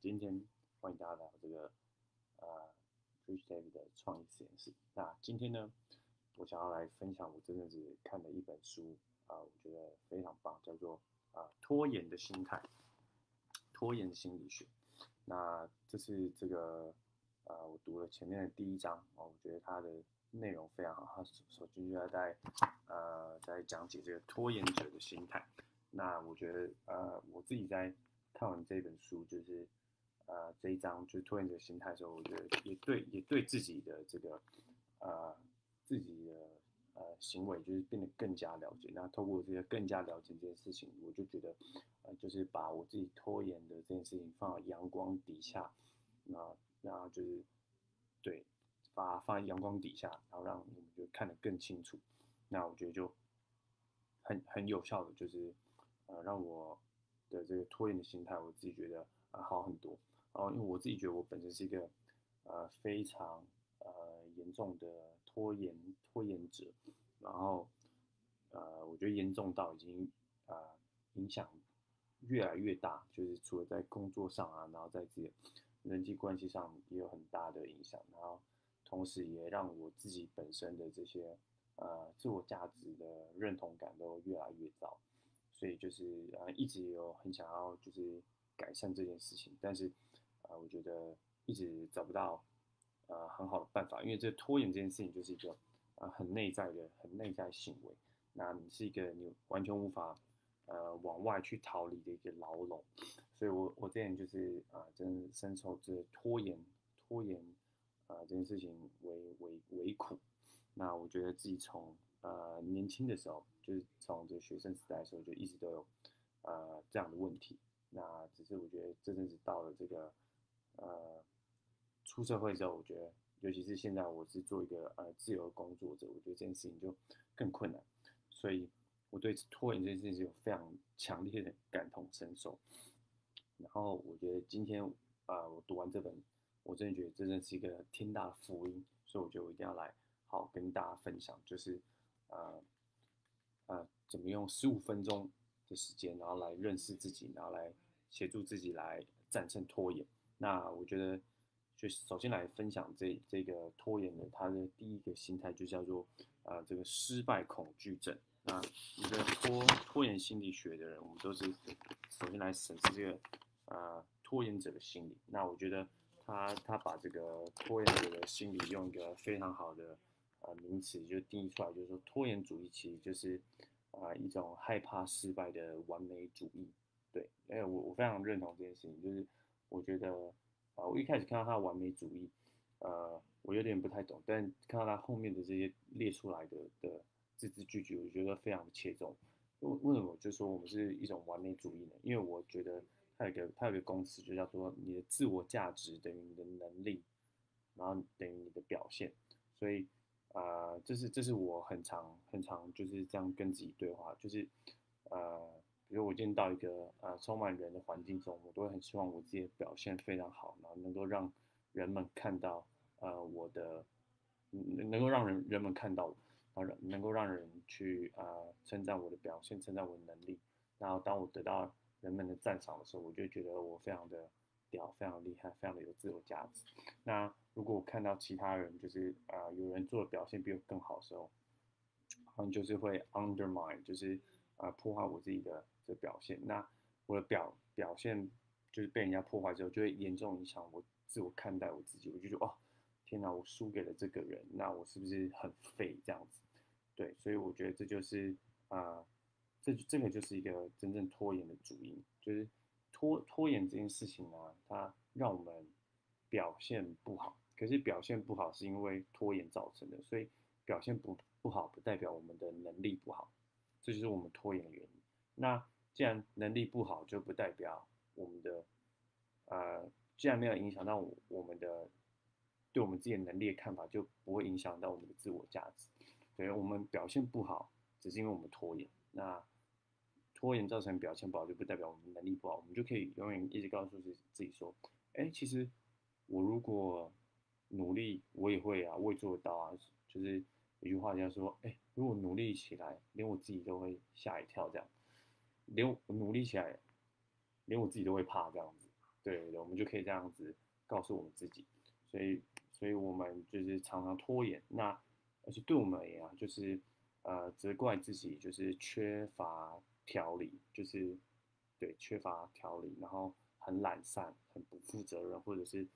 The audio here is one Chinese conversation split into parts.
今天欢迎大家来到这个呃 Rich David 的创意实验室。那今天呢，我想要来分享我这阵子看的一本书啊、我觉得非常棒，叫做啊、拖延的心态，拖延心理学。那这是这个呃，我读了前面的第一章哦，我觉得它的内容非常好。它首首先就要在呃在讲解这个拖延者的心态。那我觉得呃，我自己在看完这本书，就是呃这一章就是拖延者心态的时候，我觉得也对也对自己的这个呃自己的呃行为就是变得更加了解。那透过这个更加了解这件事情，我就觉得呃就是把我自己拖延的这件事情放到阳光底下，那那就是对把它放在阳光底下，然后让我们就看得更清楚。那我觉得就很很有效的就是呃让我的这个拖延的心态，我自己觉得呃好很多。然后因为我自己觉得我本身是一个呃非常呃严重的拖延拖延者，然后呃我觉得严重到已经呃影响越来越大，就是除了在工作上啊，然后在自己人际关系上也有很大的影响，然后同时也让我自己本身的这些呃自我价值的认同感都越来越糟，所以就是呃一直有很想要就是改善这件事情，但是呃我觉得一直找不到呃很好的办法，因为这拖延这件事情就是一个呃很内在的很内在行为，那你是一个你完全无法呃往外去逃离的一个牢笼，所以我我之前就是啊、真深受这拖延拖延啊、这件事情为为为苦，那我觉得自己从呃年轻的时候，就是从这学生时代的时候就一直都有呃这样的问题，那只是我觉得这阵子到了这个呃出社会之后，我觉得尤其是现在我是做一个呃自由工作者，我觉得这件事情就更困难，所以我对拖延这件事情有非常强烈的感同身受。然后我觉得今天啊、呃我读完这本，我真的觉得这真是一个天大的福音，所以我觉得我一定要来好好跟大家分享，就是呃呃怎么用十五分钟的时间，然后来认识自己，然后来协助自己来战胜拖延。那我觉得，就首先来分享这这个拖延的，他的第一个心态就叫做呃这个失败恐惧症。那一个拖拖延心理学的人，我们都是首先来审视这个呃拖延者的心理。那我觉得他他把这个拖延者的心理用一个非常好的呃名词就定义出来，就是说拖延主义其实就是啊、一种害怕失败的完美主义。对，哎，我我非常认同这件事情，就是我觉得啊、我一开始看到他完美主义，呃，我有点不太懂，但看到他后面的这些列出来的的字字句句，我觉得非常的切中。为为什么就说我们是一种完美主义呢？因为我觉得他有个他有个公式，就叫做你的自我价值等于你的能力，然后等于你的表现。所以呃，这是这是我很常很常就是这样跟自己对话，就是呃，比如我今天到一个呃充满人的环境中，我都会很希望我自己的表现非常好，然后能够让人们看到呃我的，能能够让人人们看到我，然后能够让人去呃称赞我的表现，称赞我的能力。然后当我得到人们的赞赏的时候，我就觉得我非常的屌，非常厉害，非常的有自我价值。那如果我看到其他人就是啊、有人做的表现比我更好的时候，好像就是会 undermine，就是啊、破坏我自己的的表现。那我的表表现就是被人家破坏之后，就会严重影响我自我看待我自己。我就觉得哦，天哪，我输给了这个人，那我是不是很废这样子？对，所以我觉得这就是啊、这这个就是一个真正拖延的主因，就是拖拖延这件事情呢，它让我们表现不好。可是表现不好是因为拖延造成的，所以表现不不好不代表我们的能力不好，这就是我们拖延的原因。那既然能力不好，就不代表我们的呃，既然没有影响到我们的对我们自己的能力的看法，就不会影响到我们的自我价值。对我们表现不好，只是因为我们拖延。那拖延造成表现不好，就不代表我们能力不好，我们就可以永远一直告诉自自己说，哎，其实我如果努力，我也会啊，我也做得到啊。就是有句话叫说，哎，如果努力起来，连我自己都会吓一跳，这样，连我努力起来，连我自己都会怕这样子。对我们就可以这样子告诉我们自己。所以，所以我们就是常常拖延。那而且对我们而言啊，就是呃责怪自己，就是缺乏条理，就是对缺乏条理，然后很懒散，很不负责任，或者是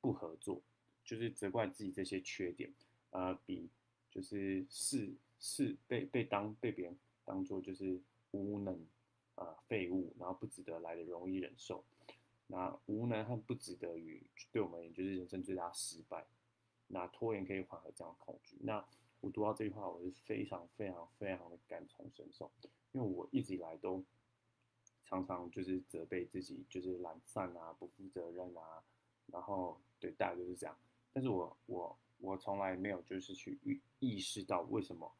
不合作，就是责怪自己这些缺点，呃，比就是是是被被当被别人当做就是无能啊废物，然后不值得来的容易忍受。那无能和不值得于对我们而言就是人生最大失败。那拖延可以缓和这样的恐惧。那我读到这句话，我是非常非常非常的感同身受，因为我一直以来都常常就是责备自己，就是懒散啊，不负责任啊，然后对大家都是这样。但是我我我从来没有就是去意意识到为什么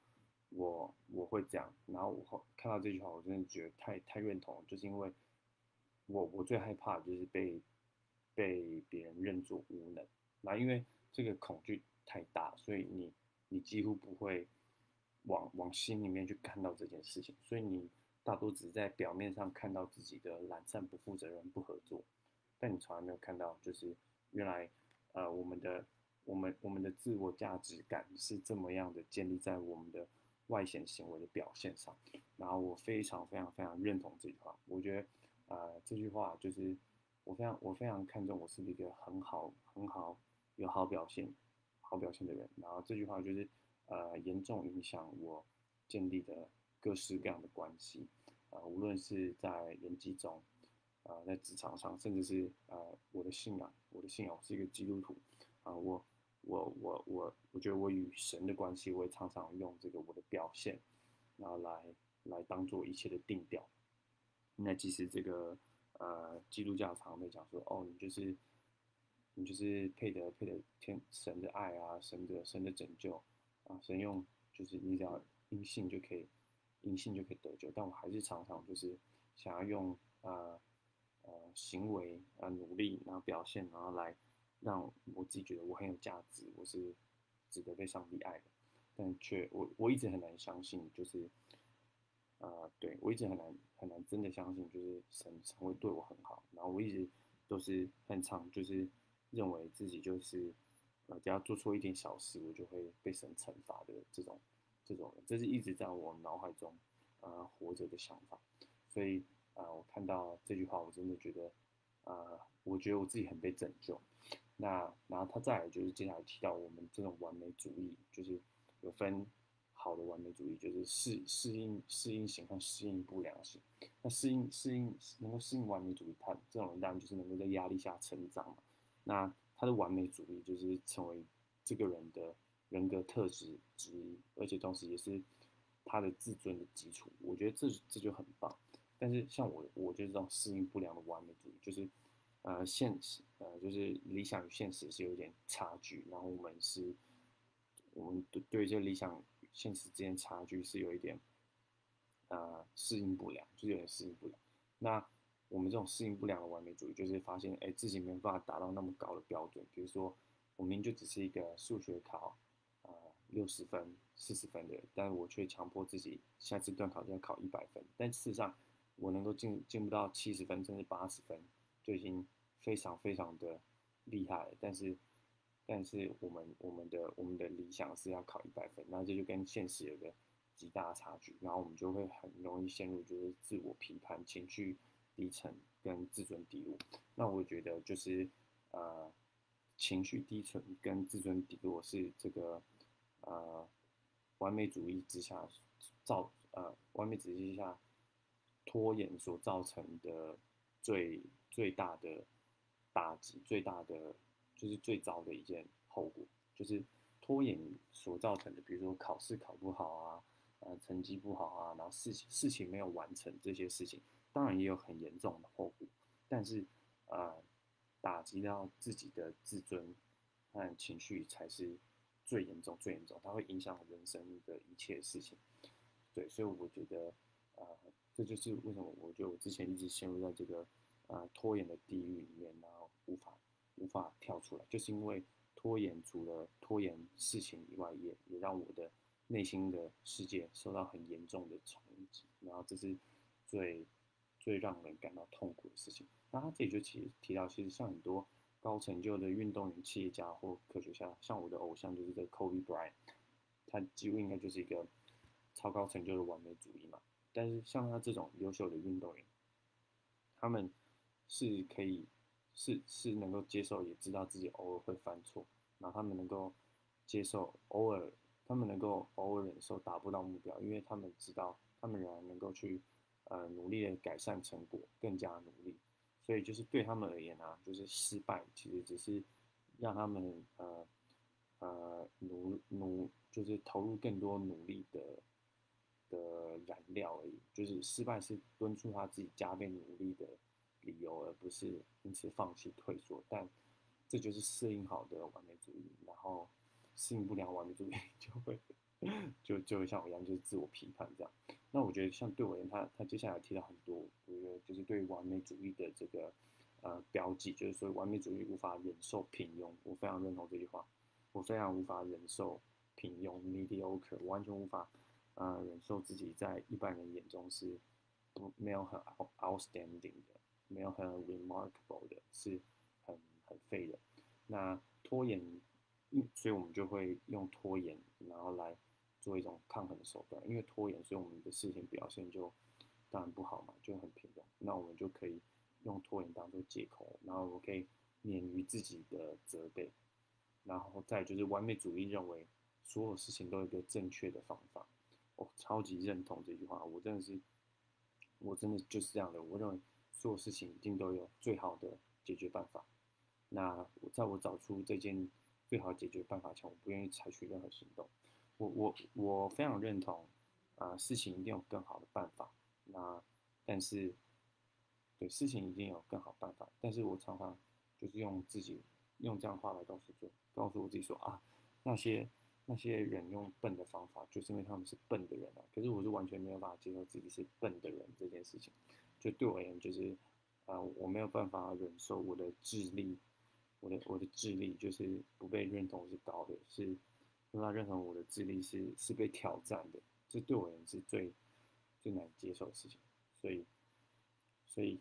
我我会这样。然后我看到这句话，我真的觉得太太认同，就是因为。我我最害怕就是被被别人认作无能，那因为这个恐惧太大，所以你你几乎不会往往心里面去看到这件事情，所以你大多只是在表面上看到自己的懒散、不负责任、不合作，但你从来没有看到，就是原来呃我们的我们我们的自我价值感是这么样的建立在我们的外显行为的表现上，然后我非常非常非常认同这句话，我觉得。呃，这句话就是我非常我非常看重，我是一个很好很好有好表现好表现的人。然后这句话就是呃严重影响我建立的各式各样的关系，呃无论是在人际中，呃在职场上，甚至是呃我的信仰，我的信仰是一个基督徒，啊我我我我我觉得我与神的关系，我也常常用这个我的表现，然后来来当做一切的定调。那其实这个呃，基督教常会讲说，哦，你就是你就是配得配得天神的爱啊，神的神的拯救啊，神用就是你只要因信就可以，因信就可以得救。但我还是常常就是想要用呃呃行为啊努力，然后表现，然后来让我自己觉得我很有价值，我是值得被上帝爱的。但却我我一直很难相信，就是。啊，对我一直很难很难真的相信，就是神神会对我很好。然后我一直都是很常就是认为自己就是呃，只要做错一点小事，我就会被神惩罚的这种这种，这是一直在我脑海中呃活着的想法。所以啊，我看到这句话，我真的觉得啊，我觉得我自己很被拯救。那然后他再来就是接下来提到我们这种完美主义，就是有分。好的完美主义就是适适应适应型和适应不良型。那适应适应能够适应完美主义，他这种人当然就是能够在压力下成长嘛。那他的完美主义就是成为这个人的人格特质之一，而且同时也是他的自尊的基础。我觉得这这就很棒。但是像我，我就是这种适应不良的完美主义，就是呃现实呃就是理想与现实是有点差距，然后我们是，我们对对这理想。现实之间差距是有一点，呃，适应不良，就是有点适应不良。那我们这种适应不良的完美主义，就是发现，哎，自己没办法达到那么高的标准。比如说，我明明就只是一个数学考，呃，六十分、四十分的，但是我却强迫自己下次段考就要考一百分。但事实上，我能够进进不到七十分，甚至八十分，就已经非常非常的厉害。但是，但是我们我们的我们的理想是要考一百分，那这就跟现实有个极大差距，然后我们就会很容易陷入就是自我批判、情绪低沉跟自尊低落。那我觉得就是呃情绪低沉跟自尊低落是这个呃完美主义之下造呃完美主义之下拖延所造成的最最大的打击，最大的。就是最糟的一件后果，就是拖延所造成的，比如说考试考不好啊，呃，成绩不好啊，然后事情事情没有完成这些事情，当然也有很严重的后果，但是呃，打击到自己的自尊和情绪才是最严重、最严重，它会影响人生的一切事情。对，所以我觉得，呃，这就是为什么我觉得我之前一直陷入在这个呃拖延的地狱里面，呢无法。无法跳出来，就是因为拖延，除了拖延事情以外，也也让我的内心的世界受到很严重的冲击，然后这是最最让人感到痛苦的事情。那他这里就其实提到，其实像很多高成就的运动员、企业家或科学家，像我的偶像就是这个 Kobe Bryant，他几乎应该就是一个超高成就的完美主义嘛。但是像他这种优秀的运动员，他们是可以是是能够接受，也知道自己偶尔会犯错，然后他们能够接受偶尔，他们能够偶尔忍受达不到目标，因为他们知道他们仍然能够去呃努力的改善成果，更加努力。所以就是对他们而言啊，就是失败其实只是让他们呃呃努努就是投入更多努力的的燃料而已。就是失败是敦促他自己加倍努力的理由，而不是因此放弃退缩。但这就是适应好的完美主义，然后适应不良完美主义就会就就会像我一样，就是自我批判这样。那我觉得像对我而言，他他接下来提到很多，我觉得就是对完美主义的这个呃标记，就是说完美主义无法忍受平庸，我非常认同这句话，我非常无法忍受平庸 mediocre，完全无法呃忍受自己在一般人眼中是不没有很 outstanding 的，没有很 remarkable 的，是很很废的。那拖延，所以我们就会用拖延，然后来。做一种抗衡的手段，因为拖延，所以我们的事情表现就当然不好嘛，就很平庸。那我们就可以用拖延当做借口，然后我可以免于自己的责备。然后再就是完美主义认为所有事情都有一个正确的方法，我超级认同这句话，我真的是，我真的就是这样的。我认为所有事情一定都有最好的解决办法。那在我找出这件最好解决办法前，我不愿意采取任何行动。我我我非常认同，啊，事情一定有更好的办法。那但是，对事情一定有更好办法。但是我常常就是用自己用这样的话来告诉做，告诉我自己说啊，那些那些人用笨的方法，就是因为他们是笨的人啊。可是我是完全没有办法接受自己是笨的人这件事情。就对我而言，就是啊，我没有办法忍受我的智力，我的我的智力就是不被认同是高的，是。让他认同我的智力是是被挑战的，这对我而言是最最难接受的事情。所以，所以，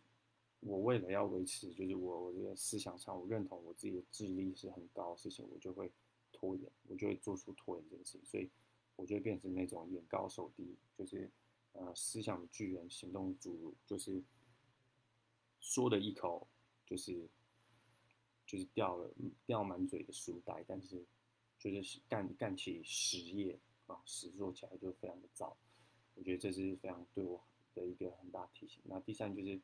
我为了要维持，就是我我这个思想上，我认同我自己的智力是很高的事情，我就会拖延，我就会做出拖延这件事情。所以，我就会变成那种眼高手低，就是呃思想巨人，行动侏儒，就是说的一口就是就是掉了掉满嘴的书呆，但是。就是干干起实业啊，实做起来就非常的糟，我觉得这是非常对我的一个很大提醒。那第三就是，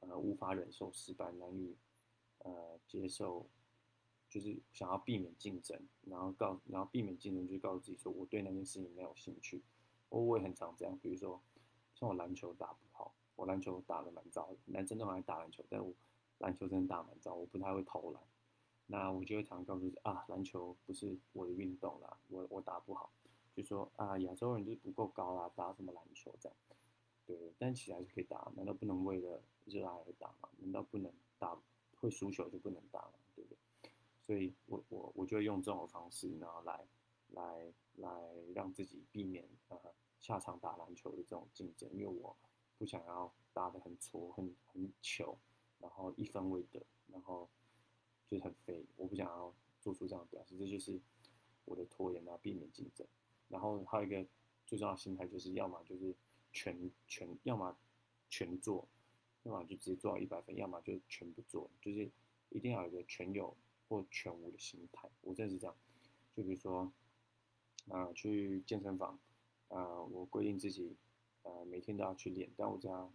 呃，无法忍受失败，难以呃接受，就是想要避免竞争，然后告，然后避免竞争，就告诉自己说我对那件事情没有兴趣。我我也很常这样，比如说像我篮球打不好，我篮球打的蛮糟的，男生都很爱打篮球，但我篮球真的打蛮糟，我不太会投篮。那我就会常告诉自己啊，篮球不是我的运动啦，我我打不好，就说啊，亚洲人就是不够高啦，打什么篮球这样，对，但其实还是可以打，难道不能为了热爱而打吗？难道不能打会输球就不能打吗？对不对？所以我我我就会用这种方式，然后来来来让自己避免呃下场打篮球的这种竞争，因为我不想要打得很挫很很糗，然后一分未得，然后。就是很废，我不想要做出这样的表示，这就是我的拖延啊，避免竞争。然后还有一个最重要的心态，就是要么就是全全，要么全做，要么就直接做到一百分，要么就全不做，就是一定要有一个全有或全无的心态。我真的是这样，就比如说，啊，去健身房，啊，我规定自己，呃，每天都要去练，但我这样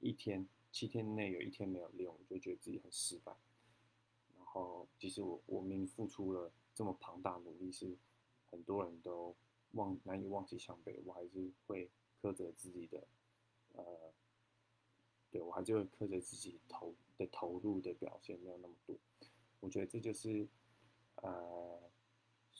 一天七天内有一天没有练，我就觉得自己很失败。然后，其实我我明明付出了这么庞大努力，是很多人都忘难以望其项背。我还是会苛责自己的，呃，对我还是会苛责自己投的投入的表现没有那么多。我觉得这就是呃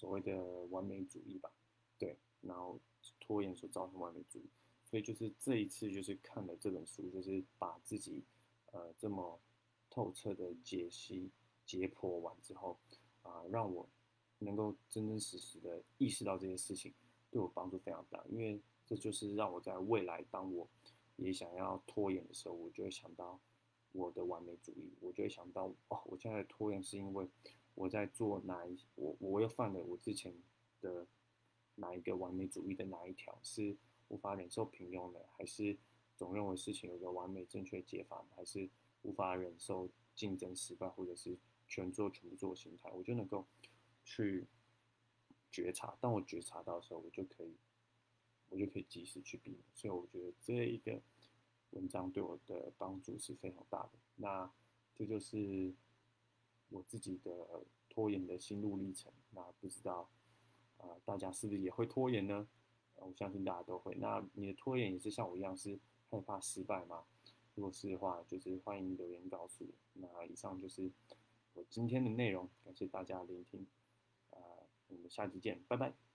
所谓的完美主义吧，对，然后拖延所造成完美主义。所以就是这一次就是看了这本书，就是把自己呃这么透彻的解析。解剖完之后，啊，让我能够真真实实的意识到这些事情，对我帮助非常大。因为这就是让我在未来，当我也想要拖延的时候，我就会想到我的完美主义，我就会想到哦，我现在的拖延是因为我在做哪一我我又犯了我之前的哪一个完美主义的哪一条是无法忍受平庸的，还是总认为事情有个完美正确解法，还是无法忍受竞争失败，或者是全做全部做心态，我就能够去觉察。当我觉察到的时候，我就可以我就可以及时去避免。所以我觉得这一个。文章对我的帮助是非常大的。那这就是我自己的拖延的心路历程。那不知道啊，大家是不是也会拖延呢？我相信大家都会。那你的拖延也是像我一样是害怕失败吗？如果是的话，就是欢迎留言告诉我。那以上就是我今天的内容，感谢大家聆听。啊，我们下期见，拜拜。